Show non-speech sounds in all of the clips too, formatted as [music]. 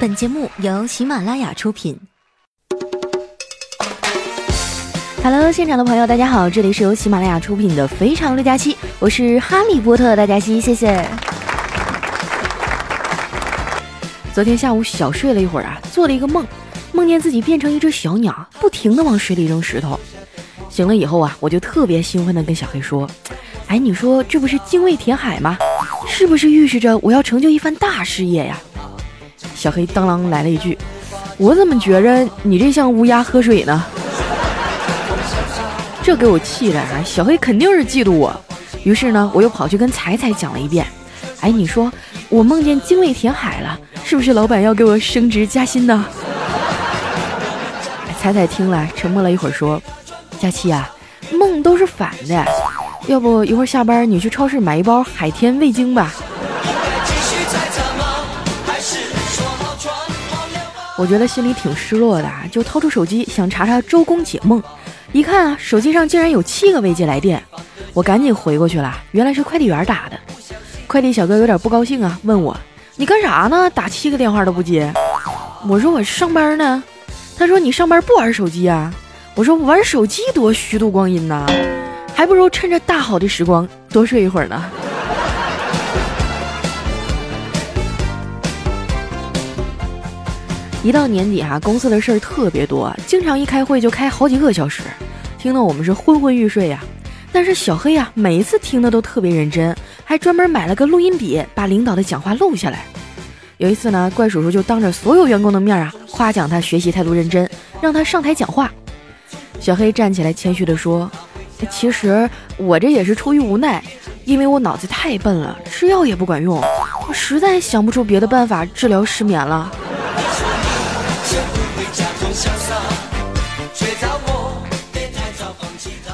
本节目由喜马拉雅出品。Hello，现场的朋友，大家好，这里是由喜马拉雅出品的《非常六加七》，我是哈利波特大家西，谢谢。昨天下午小睡了一会儿啊，做了一个梦，梦见自己变成一只小鸟，不停的往水里扔石头。醒了以后啊，我就特别兴奋的跟小黑说：“哎，你说这不是精卫填海吗？是不是预示着我要成就一番大事业呀？”小黑当啷来了一句：“我怎么觉着你这像乌鸦喝水呢？” [laughs] 这给我气的啊！小黑肯定是嫉妒我。于是呢，我又跑去跟彩彩讲了一遍：“哎，你说我梦见精卫填海了，是不是老板要给我升职加薪呢？” [laughs] 彩彩听了，沉默了一会儿，说：“佳期啊，梦都是反的，要不一会儿下班你去超市买一包海天味精吧。”我觉得心里挺失落的，就掏出手机想查查周公解梦，一看啊，手机上竟然有七个未接来电，我赶紧回过去了，原来是快递员打的。快递小哥有点不高兴啊，问我你干啥呢？打七个电话都不接。我说我上班呢。他说你上班不玩手机啊？我说玩手机多虚度光阴呐，还不如趁着大好的时光多睡一会儿呢。一到年底哈，公司的事儿特别多，经常一开会就开好几个小时，听得我们是昏昏欲睡呀。但是小黑呀，每一次听的都特别认真，还专门买了个录音笔，把领导的讲话录下来。有一次呢，怪叔叔就当着所有员工的面啊，夸奖他学习态度认真，让他上台讲话。小黑站起来谦虚地说：“其实我这也是出于无奈，因为我脑子太笨了，吃药也不管用，我实在想不出别的办法治疗失眠了。”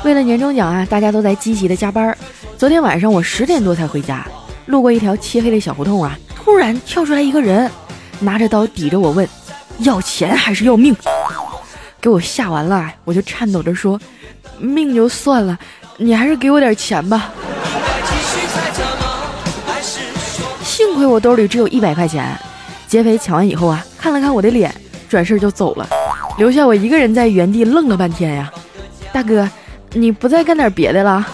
为了年终奖啊，大家都在积极的加班。昨天晚上我十点多才回家，路过一条漆黑的小胡同啊，突然跳出来一个人，拿着刀抵着我问：“要钱还是要命？”给我吓完了，我就颤抖着说：“命就算了，你还是给我点钱吧。”幸亏我兜里只有一百块钱。劫匪抢完以后啊，看了看我的脸，转身就走了，留下我一个人在原地愣了半天呀。大哥。你不再干点别的了？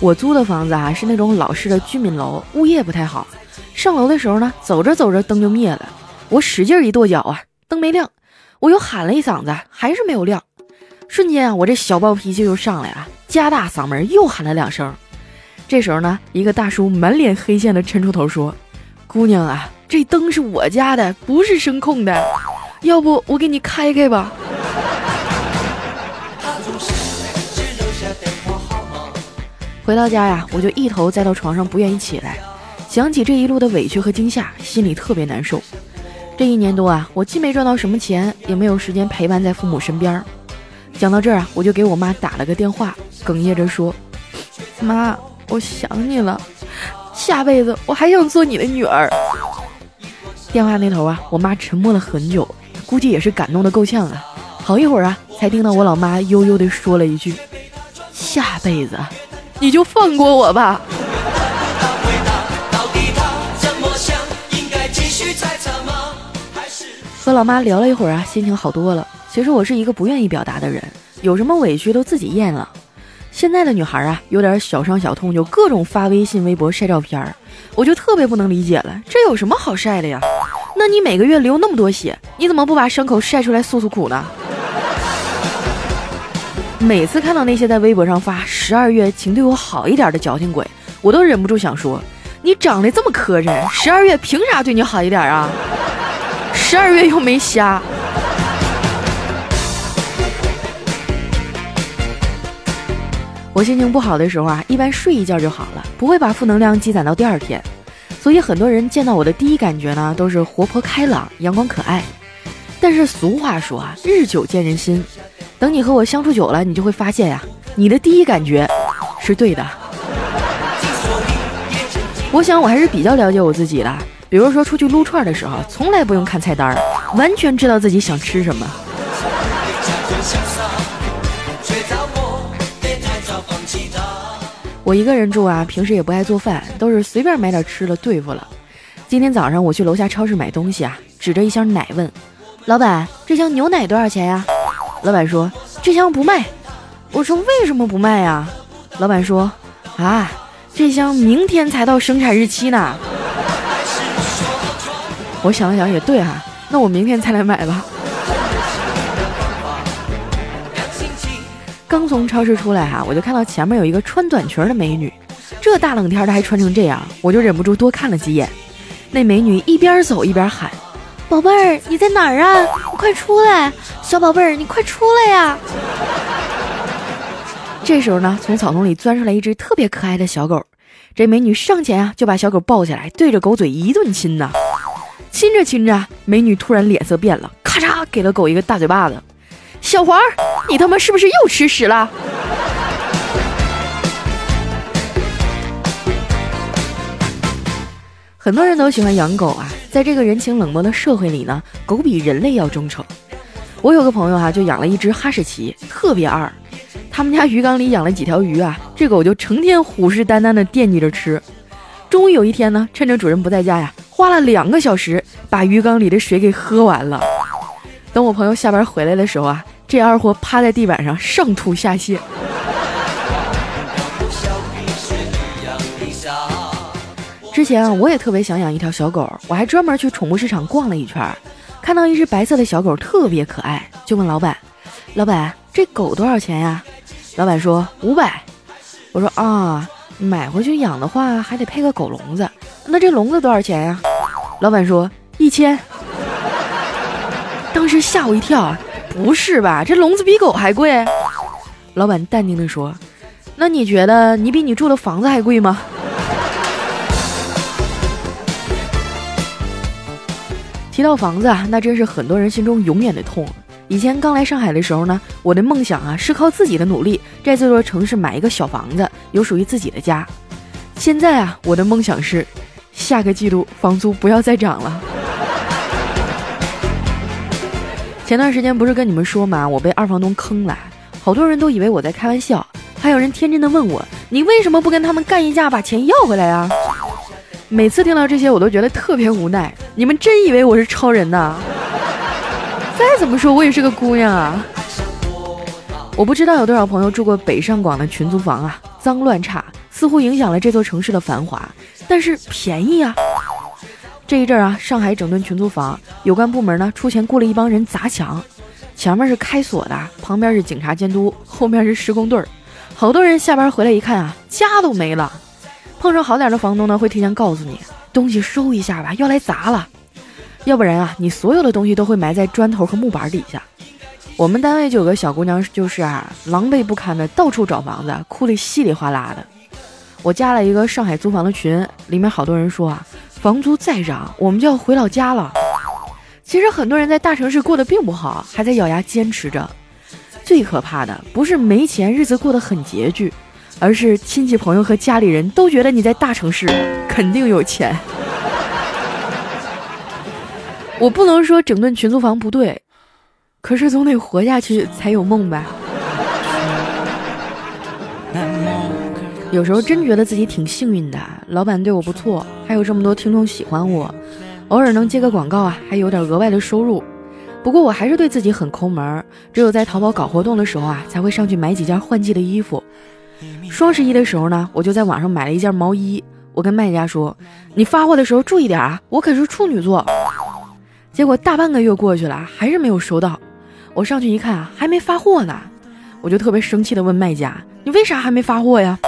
我租的房子啊是那种老式的居民楼，物业不太好。上楼的时候呢，走着走着灯就灭了，我使劲一跺脚啊，灯没亮。我又喊了一嗓子，还是没有亮。瞬间啊，我这小暴脾气又上来了，加大嗓门又喊了两声。这时候呢，一个大叔满脸黑线的抻出头说：“姑娘啊。”这灯是我家的，不是声控的，要不我给你开开吧。回到家呀，我就一头栽到床上，不愿意起来。想起这一路的委屈和惊吓，心里特别难受。这一年多啊，我既没赚到什么钱，也没有时间陪伴在父母身边。讲到这儿啊，我就给我妈打了个电话，哽咽着说：“妈，我想你了，下辈子我还想做你的女儿。”电话那头啊，我妈沉默了很久，估计也是感动的够呛啊。好一会儿啊，才听到我老妈悠悠地说了一句：“下辈子你就放过我吧。”和老妈聊了一会儿啊，心情好多了。其实我是一个不愿意表达的人，有什么委屈都自己咽了。现在的女孩啊，有点小伤小痛就各种发微信、微博晒照片儿，我就特别不能理解了，这有什么好晒的呀？那你每个月流那么多血，你怎么不把伤口晒出来诉诉苦呢？每次看到那些在微博上发“十二月请对我好一点”的矫情鬼，我都忍不住想说：你长得这么磕碜，十二月凭啥对你好一点啊？十二月又没瞎。我心情不好的时候啊，一般睡一觉就好了，不会把负能量积攒到第二天。所以很多人见到我的第一感觉呢，都是活泼开朗、阳光可爱。但是俗话说啊，日久见人心。等你和我相处久了，你就会发现呀，你的第一感觉是对的。我想我还是比较了解我自己的。比如说出去撸串的时候，从来不用看菜单，完全知道自己想吃什么。我一个人住啊，平时也不爱做饭，都是随便买点吃的对付了。今天早上我去楼下超市买东西啊，指着一箱奶问老板：“这箱牛奶多少钱呀？”老板说：“这箱不卖。”我说：“为什么不卖呀？”老板说：“啊，这箱明天才到生产日期呢。”我想了想，也对哈，那我明天才来买吧。刚从超市出来哈，我就看到前面有一个穿短裙的美女，这大冷天的还穿成这样，我就忍不住多看了几眼。那美女一边走一边喊：“宝贝儿，你在哪儿啊？你快出来！小宝贝儿，你快出来呀！”这时候呢，从草丛里钻出来一只特别可爱的小狗，这美女上前啊，就把小狗抱起来，对着狗嘴一顿亲呐。亲着亲着，美女突然脸色变了，咔嚓给了狗一个大嘴巴子。小黄，你他妈是不是又吃屎了？很多人都喜欢养狗啊，在这个人情冷漠的社会里呢，狗比人类要忠诚。我有个朋友哈，就养了一只哈士奇，特别二。他们家鱼缸里养了几条鱼啊，这狗就成天虎视眈眈的惦记着吃。终于有一天呢，趁着主人不在家呀，花了两个小时把鱼缸里的水给喝完了。等我朋友下班回来的时候啊。这二货趴在地板上上吐下泻。之前啊，我也特别想养一条小狗，我还专门去宠物市场逛了一圈，看到一只白色的小狗特别可爱，就问老板：“老板，这狗多少钱呀？”老板说：“五百。”我说：“啊，买回去养的话还得配个狗笼子，那这笼子多少钱呀？”老板说：“一千。”当时吓我一跳！不是吧？这笼子比狗还贵？老板淡定地说：“那你觉得你比你住的房子还贵吗？”提到房子啊，那真是很多人心中永远的痛。以前刚来上海的时候呢，我的梦想啊是靠自己的努力，在这座城市买一个小房子，有属于自己的家。现在啊，我的梦想是下个季度房租不要再涨了。前段时间不是跟你们说嘛，我被二房东坑了，好多人都以为我在开玩笑，还有人天真的问我，你为什么不跟他们干一架把钱要回来啊？每次听到这些，我都觉得特别无奈。你们真以为我是超人呐？[laughs] 再怎么说，我也是个姑娘啊。我不知道有多少朋友住过北上广的群租房啊，脏乱差，似乎影响了这座城市的繁华，但是便宜啊。这一阵儿啊，上海整顿群租房，有关部门呢出钱雇了一帮人砸墙，前面是开锁的，旁边是警察监督，后面是施工队儿，好多人下班回来一看啊，家都没了。碰上好点的房东呢，会提前告诉你东西收一下吧，要来砸了，要不然啊，你所有的东西都会埋在砖头和木板底下。我们单位就有个小姑娘，就是啊，狼狈不堪的到处找房子，哭得稀里哗啦的。我加了一个上海租房的群，里面好多人说啊。房租再涨，我们就要回老家了。其实很多人在大城市过得并不好，还在咬牙坚持着。最可怕的不是没钱，日子过得很拮据，而是亲戚朋友和家里人都觉得你在大城市肯定有钱。[laughs] 我不能说整顿群租房不对，可是总得活下去才有梦吧。有时候真觉得自己挺幸运的，老板对我不错，还有这么多听众喜欢我，偶尔能接个广告啊，还有点额外的收入。不过我还是对自己很抠门，只有在淘宝搞活动的时候啊，才会上去买几件换季的衣服。双十一的时候呢，我就在网上买了一件毛衣，我跟卖家说：“你发货的时候注意点啊，我可是处女座。”结果大半个月过去了，还是没有收到。我上去一看啊，还没发货呢，我就特别生气的问卖家：“你为啥还没发货呀？”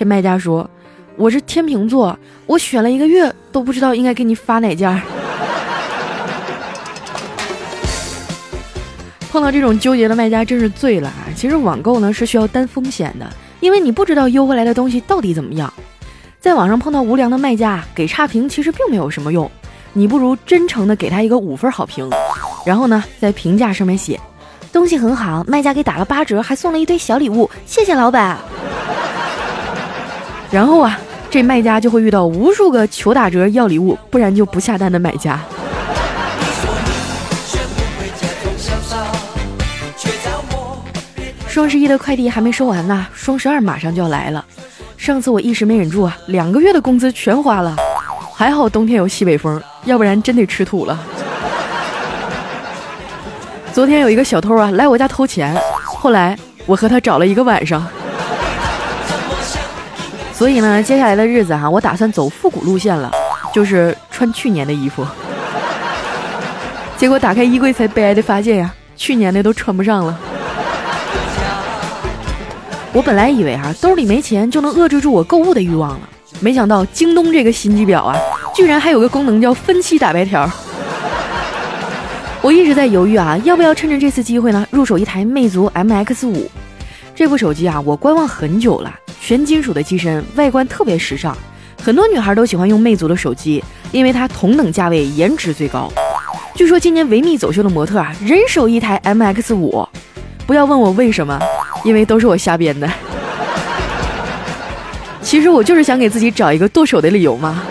这卖家说：“我是天秤座，我选了一个月都不知道应该给你发哪件。”碰到这种纠结的卖家真是醉了啊！其实网购呢是需要担风险的，因为你不知道邮回来的东西到底怎么样。在网上碰到无良的卖家，给差评其实并没有什么用，你不如真诚的给他一个五分好评，然后呢在评价上面写：“东西很好，卖家给打了八折，还送了一堆小礼物，谢谢老板。”然后啊，这卖家就会遇到无数个求打折要礼物，不然就不下单的买家。双十一的快递还没收完呢，双十二马上就要来了。上次我一时没忍住啊，两个月的工资全花了。还好冬天有西北风，要不然真得吃土了。昨天有一个小偷啊来我家偷钱，后来我和他找了一个晚上。所以呢，接下来的日子哈，我打算走复古路线了，就是穿去年的衣服。[laughs] 结果打开衣柜才悲哀的发现呀，去年的都穿不上了。我本来以为啊，兜里没钱就能遏制住我购物的欲望了，没想到京东这个心机婊啊，居然还有个功能叫分期打白条。我一直在犹豫啊，要不要趁着这次机会呢，入手一台魅族 MX 五。这部手机啊，我观望很久了。全金属的机身，外观特别时尚，很多女孩都喜欢用魅族的手机，因为它同等价位颜值最高。据说今年维密走秀的模特啊，人手一台 MX 五。不要问我为什么，因为都是我瞎编的。[laughs] 其实我就是想给自己找一个剁手的理由嘛。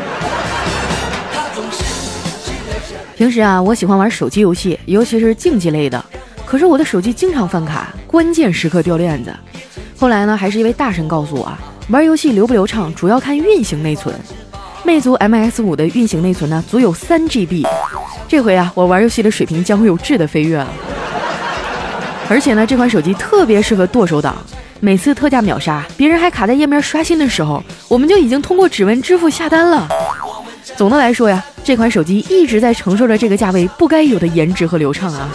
平时啊，我喜欢玩手机游戏，尤其是竞技类的，可是我的手机经常犯卡，关键时刻掉链子。后来呢，还是一位大神告诉我啊，玩游戏流不流畅主要看运行内存。魅族 MX 五的运行内存呢，足有三 GB。这回啊，我玩游戏的水平将会有质的飞跃了。而且呢，这款手机特别适合剁手党。每次特价秒杀，别人还卡在页面刷新的时候，我们就已经通过指纹支付下单了。总的来说呀，这款手机一直在承受着这个价位不该有的颜值和流畅啊。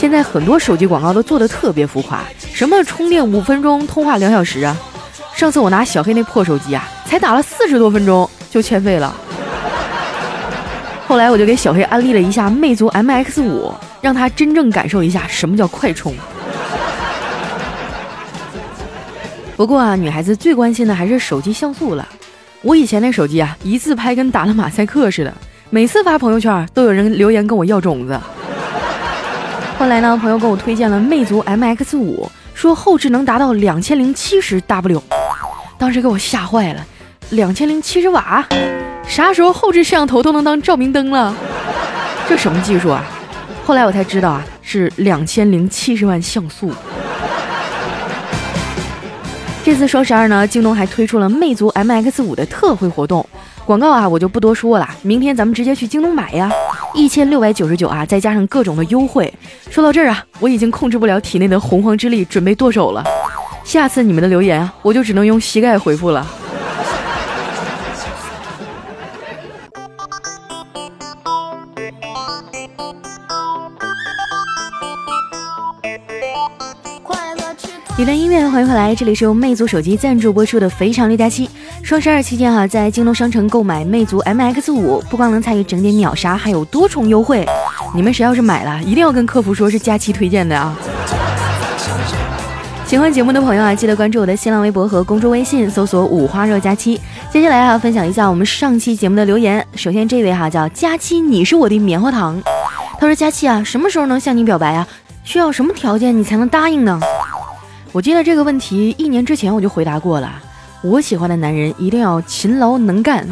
现在很多手机广告都做的特别浮夸，什么充电五分钟，通话两小时啊！上次我拿小黑那破手机啊，才打了四十多分钟就欠费了。[laughs] 后来我就给小黑安利了一下魅族 MX 五，让他真正感受一下什么叫快充。不过啊，女孩子最关心的还是手机像素了。我以前那手机啊，一自拍跟打了马赛克似的，每次发朋友圈都有人留言跟我要种子。后来呢，朋友给我推荐了魅族 MX 五，说后置能达到两千零七十 W，当时给我吓坏了，两千零七十瓦，啥时候后置摄像头都能当照明灯了？这什么技术啊？后来我才知道啊，是两千零七十万像素。这次双十二呢，京东还推出了魅族 MX 五的特惠活动。广告啊，我就不多说了。明天咱们直接去京东买呀，一千六百九十九啊，再加上各种的优惠。说到这儿啊，我已经控制不了体内的洪荒之力，准备剁手了。下次你们的留言啊，我就只能用膝盖回复了。一段音乐，欢迎回来，这里是由魅族手机赞助播出的《肥肠六加七》。双十二期间哈，在京东商城购买魅族 MX 五，不光能参与整点秒杀，还有多重优惠。你们谁要是买了，一定要跟客服说是佳期推荐的啊！喜欢节目的朋友啊，记得关注我的新浪微博和公众微信，搜索“五花肉佳期”。接下来啊，分享一下我们上期节目的留言。首先这位哈叫佳期，你是我的棉花糖。他说：“佳期啊，什么时候能向你表白啊？需要什么条件你才能答应呢？”我记得这个问题一年之前我就回答过了。我喜欢的男人一定要勤劳能干。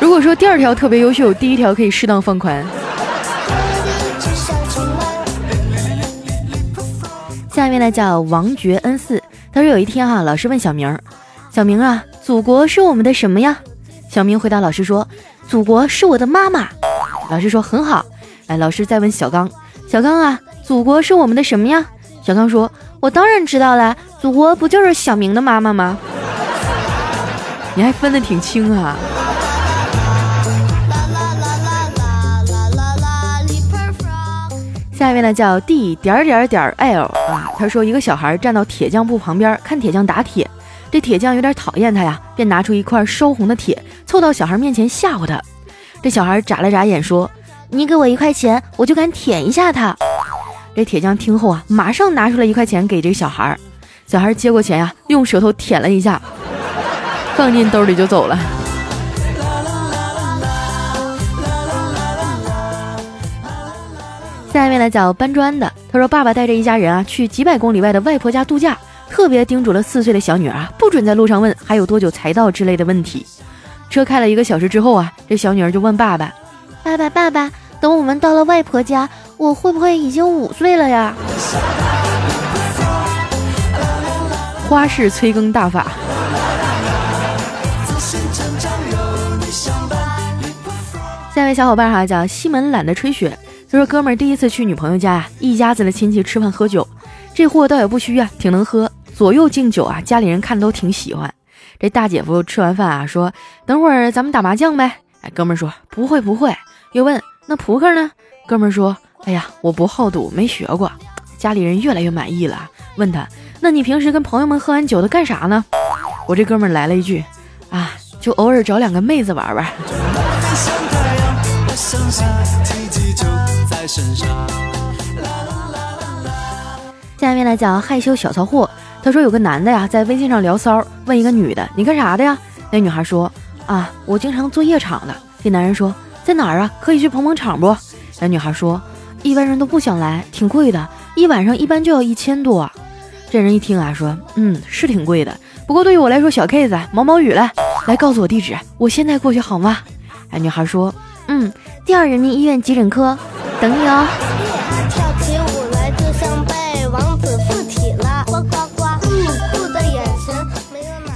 如果说第二条特别优秀，第一条可以适当放宽。下面呢叫王爵恩四，他说有一天哈，老师问小明：“小明啊，祖国是我们的什么呀？”小明回答老师说：“祖国是我的妈妈。”老师说：“很好。”哎，老师再问小刚：“小刚啊，祖国是我们的什么呀？”小刚说：“我当然知道啦，祖国不就是小明的妈妈吗？你还分得挺清啊。”下一位呢叫 D 点点点 L 啊，他说一个小孩站到铁匠铺旁边看铁匠打铁，这铁匠有点讨厌他呀，便拿出一块烧红的铁，凑到小孩面前吓唬他。这小孩眨了眨眼说：“你给我一块钱，我就敢舔一下他。”这铁匠听后啊，马上拿出来一块钱给这个小孩儿。小孩接过钱呀，用舌头舔了一下，放进兜里就走了。下一位呢叫搬砖的，他说：“爸爸带着一家人啊去几百公里外的外婆家度假，特别叮嘱了四岁的小女儿啊，不准在路上问还有多久才到之类的问题。”车开了一个小时之后啊，这小女儿就问爸爸：“爸爸，爸爸，等我们到了外婆家。”我会不会已经五岁了呀？花式催更大法。下一位小伙伴哈叫西门懒得吹雪，他说哥们儿第一次去女朋友家呀，一家子的亲戚吃饭喝酒，这货倒也不虚啊，挺能喝，左右敬酒啊，家里人看都挺喜欢。这大姐夫吃完饭啊，说等会儿咱们打麻将呗。哎，哥们儿说不会不会，又问那扑克呢？哥们儿说哎呀我不好赌，没学过。家里人越来越满意了，问他那你平时跟朋友们喝完酒都干啥呢？我这哥们儿来了一句啊，就偶尔找两个妹子玩玩。[laughs] 下面来讲害羞小骚货。他说有个男的呀，在微信上聊骚，问一个女的你干啥的呀？那女孩说啊，我经常做夜场的。这男人说在哪儿啊？可以去捧捧场不？那女孩说一般人都不想来，挺贵的，一晚上一般就要一千多。这人一听啊，说嗯是挺贵的，不过对于我来说小 case，毛毛雨了。来告诉我地址，我现在过去好吗？哎，女孩说嗯。第二人民医院急诊科，等你哦。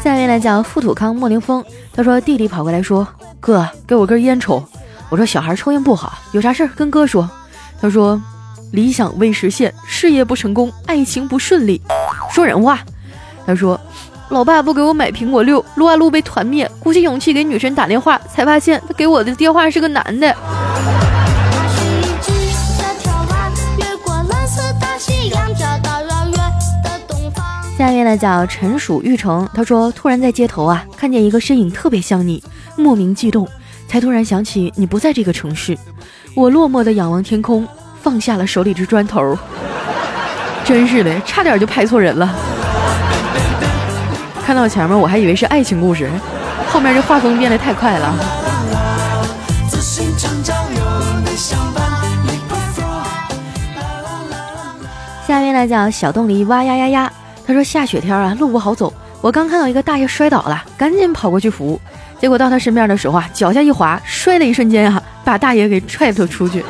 下面来讲富土康莫凌峰，他说弟弟跑过来说：“哥，给我根烟抽。”我说：“小孩抽烟不好，有啥事儿跟哥说。”他说：“理想未实现，事业不成功，爱情不顺利。”说人话。他说。老爸不给我买苹果六，撸啊撸被团灭，鼓起勇气给女神打电话，才发现他给我的电话是个男的。下面呢叫陈蜀玉成，他说突然在街头啊看见一个身影特别像你，莫名激动，才突然想起你不在这个城市，我落寞的仰望天空，放下了手里这砖头，真是的，差点就拍错人了。看到前面我还以为是爱情故事，后面这画风变得太快了。下面来讲小洞里哇呀呀呀，他说下雪天啊路不好走，我刚看到一个大爷摔倒了，赶紧跑过去扶，结果到他身边的时候啊脚下一滑，摔的一瞬间啊把大爷给踹了出去，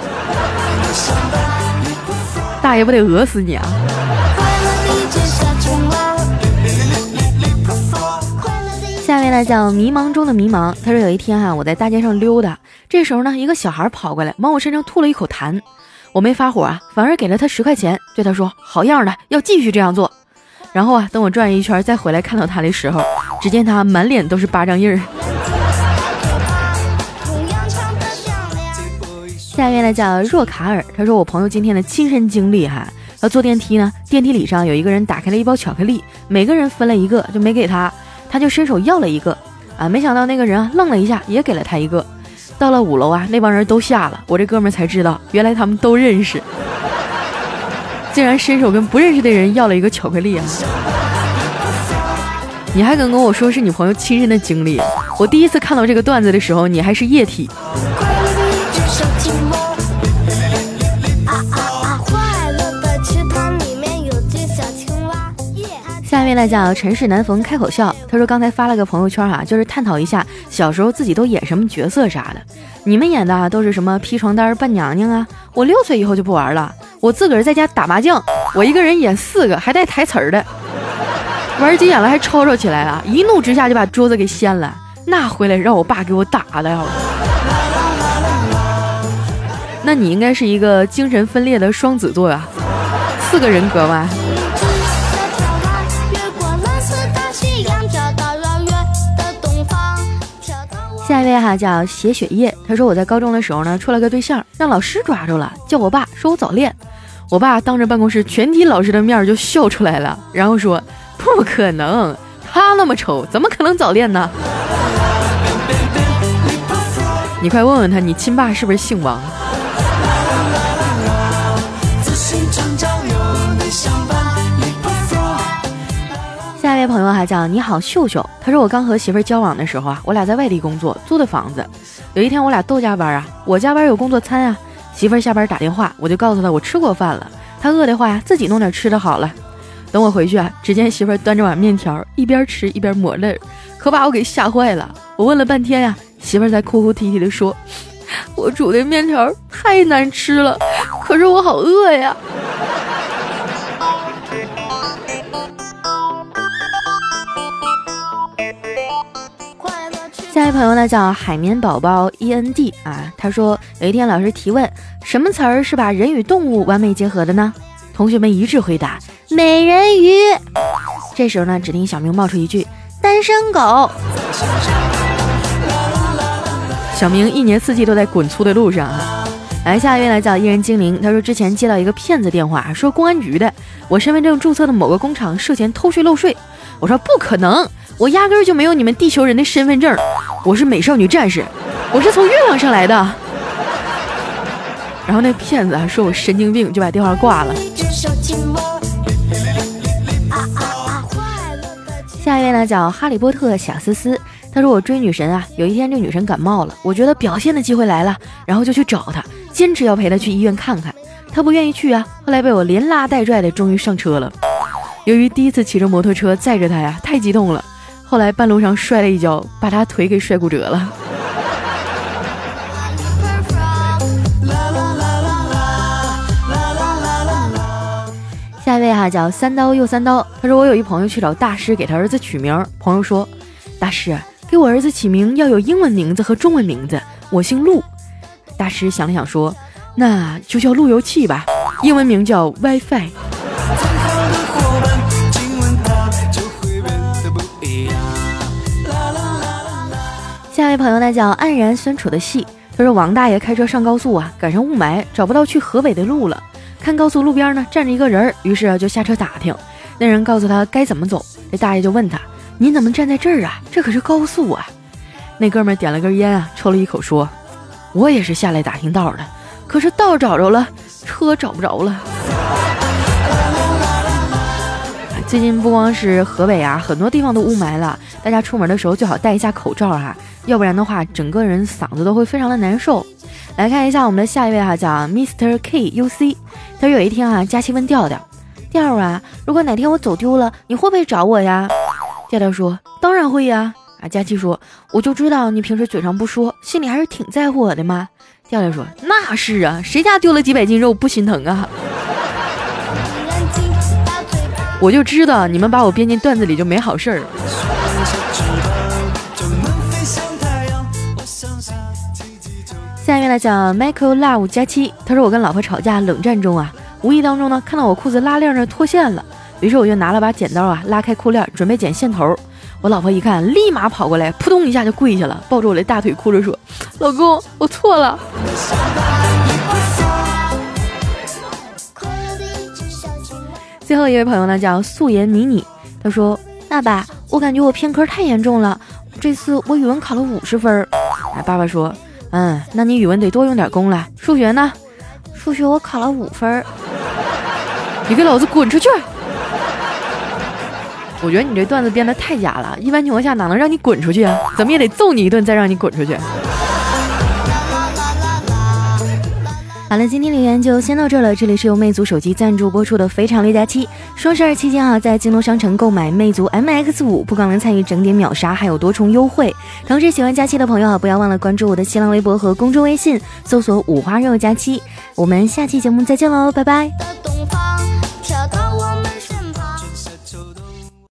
大爷不得讹死你啊！下面呢叫迷茫中的迷茫。他说有一天哈，我在大街上溜达，这时候呢，一个小孩跑过来，往我身上吐了一口痰。我没发火啊，反而给了他十块钱，对他说：“好样的，要继续这样做。”然后啊，等我转一圈再回来看到他的时候，只见他满脸都是巴掌印儿。下面呢叫若卡尔。他说我朋友今天的亲身经历哈，要坐电梯呢，电梯里上有一个人打开了一包巧克力，每个人分了一个，就没给他。他就伸手要了一个，啊，没想到那个人啊愣了一下，也给了他一个。到了五楼啊，那帮人都下了，我这哥们才知道，原来他们都认识，竟然伸手跟不认识的人要了一个巧克力啊！你还敢跟我说是你朋友亲身的经历？我第一次看到这个段子的时候，你还是液体。来讲，尘世难逢开口笑。他说刚才发了个朋友圈哈，就是探讨一下小时候自己都演什么角色啥的。你们演的啊都是什么披床单扮娘娘啊？我六岁以后就不玩了，我自个儿在家打麻将，我一个人演四个，还带台词儿的。玩急眼了还吵吵起来了，一怒之下就把桌子给掀了，那回来让我爸给我打的呀。那你应该是一个精神分裂的双子座呀，四个人格吧。位哈叫写雪夜，他说我在高中的时候呢处了个对象，让老师抓住了，叫我爸说我早恋，我爸当着办公室全体老师的面就笑出来了，然后说不可能，他那么丑，怎么可能早恋呢？你快问问他，你亲爸是不是姓王？朋友还叫你好秀秀，他说我刚和媳妇交往的时候啊，我俩在外地工作，租的房子。有一天我俩都加班啊，我加班有工作餐啊，媳妇下班打电话，我就告诉她我吃过饭了，她饿的话呀自己弄点吃的好了。等我回去啊，只见媳妇端着碗面条，一边吃一边抹泪，可把我给吓坏了。我问了半天呀，媳妇儿才哭哭啼啼的说，我煮的面条太难吃了，可是我好饿呀。下一位朋友呢叫海绵宝宝 E N D 啊，他说有一天老师提问，什么词儿是把人与动物完美结合的呢？同学们一致回答美人鱼。这时候呢，只听小明冒出一句单身狗。小明一年四季都在滚粗的路上啊。来，下一位来叫艺人精灵，他说之前接到一个骗子电话，说公安局的，我身份证注册的某个工厂涉嫌偷税漏税。我说不可能，我压根儿就没有你们地球人的身份证，我是美少女战士，我是从月亮上来的。然后那骗子还说我神经病，就把电话挂了。下一位呢叫哈利波特小思思，他说我追女神啊，有一天这女神感冒了，我觉得表现的机会来了，然后就去找她，坚持要陪她去医院看看，她不愿意去啊，后来被我连拉带拽的，终于上车了。由于第一次骑着摩托车载着她呀，太激动了，后来半路上摔了一跤，把他腿给摔骨折了。下一位哈叫三刀又三刀，他说我有一朋友去找大师给他儿子取名，朋友说大师给我儿子起名要有英文名字和中文名字，我姓陆。大师想了想说，那就叫路由器吧，英文名叫 WiFi。下一位朋友呢叫黯然酸楚的戏，他说王大爷开车上高速啊，赶上雾霾，找不到去河北的路了。看高速路边呢站着一个人，于是就下车打听。那人告诉他该怎么走。这大爷就问他：“您怎么站在这儿啊？这可是高速啊！”那哥们点了根烟啊，抽了一口，说：“我也是下来打听道的，可是道找着了，车找不着了。”最近不光是河北啊，很多地方都雾霾了，大家出门的时候最好戴一下口罩哈，要不然的话，整个人嗓子都会非常的难受。来看一下我们的下一位哈，叫 Mr K U C。他说有一天啊，佳期问调调：“调啊，如果哪天我走丢了，你会不会找我呀？”调调说：“当然会呀。”啊，佳期说：“我就知道你平时嘴上不说，心里还是挺在乎我的嘛。”调调说：“那是啊，谁家丢了几百斤肉不心疼啊？”我就知道你们把我编进段子里就没好事儿。下面来讲 Michael Love 加七，他说我跟老婆吵架，冷战中啊，无意当中呢看到我裤子拉链那脱线了，于是我就拿了把剪刀啊，拉开裤链准备剪线头。我老婆一看，立马跑过来，扑通一下就跪下了，抱着我的大腿哭着说：“老公，我错了。”最后一位朋友呢叫素颜迷你，他说：“爸爸，我感觉我偏科太严重了，这次我语文考了五十分。”哎，爸爸说。嗯，那你语文得多用点功了。数学呢？数学我考了五分。[laughs] 你给老子滚出去！我觉得你这段子编的太假了，一般情况下哪能让你滚出去啊？怎么也得揍你一顿再让你滚出去。好了，今天留言就先到这了。这里是由魅族手机赞助播出的《非常六加七》。双十二期间啊，在京东商城购买魅族 MX 五，不光能参与整点秒杀，还有多重优惠。同时，喜欢佳期的朋友啊，不要忘了关注我的新浪微博和公众微信，搜索“五花肉佳期”。我们下期节目再见喽，拜拜。的东方，跳到我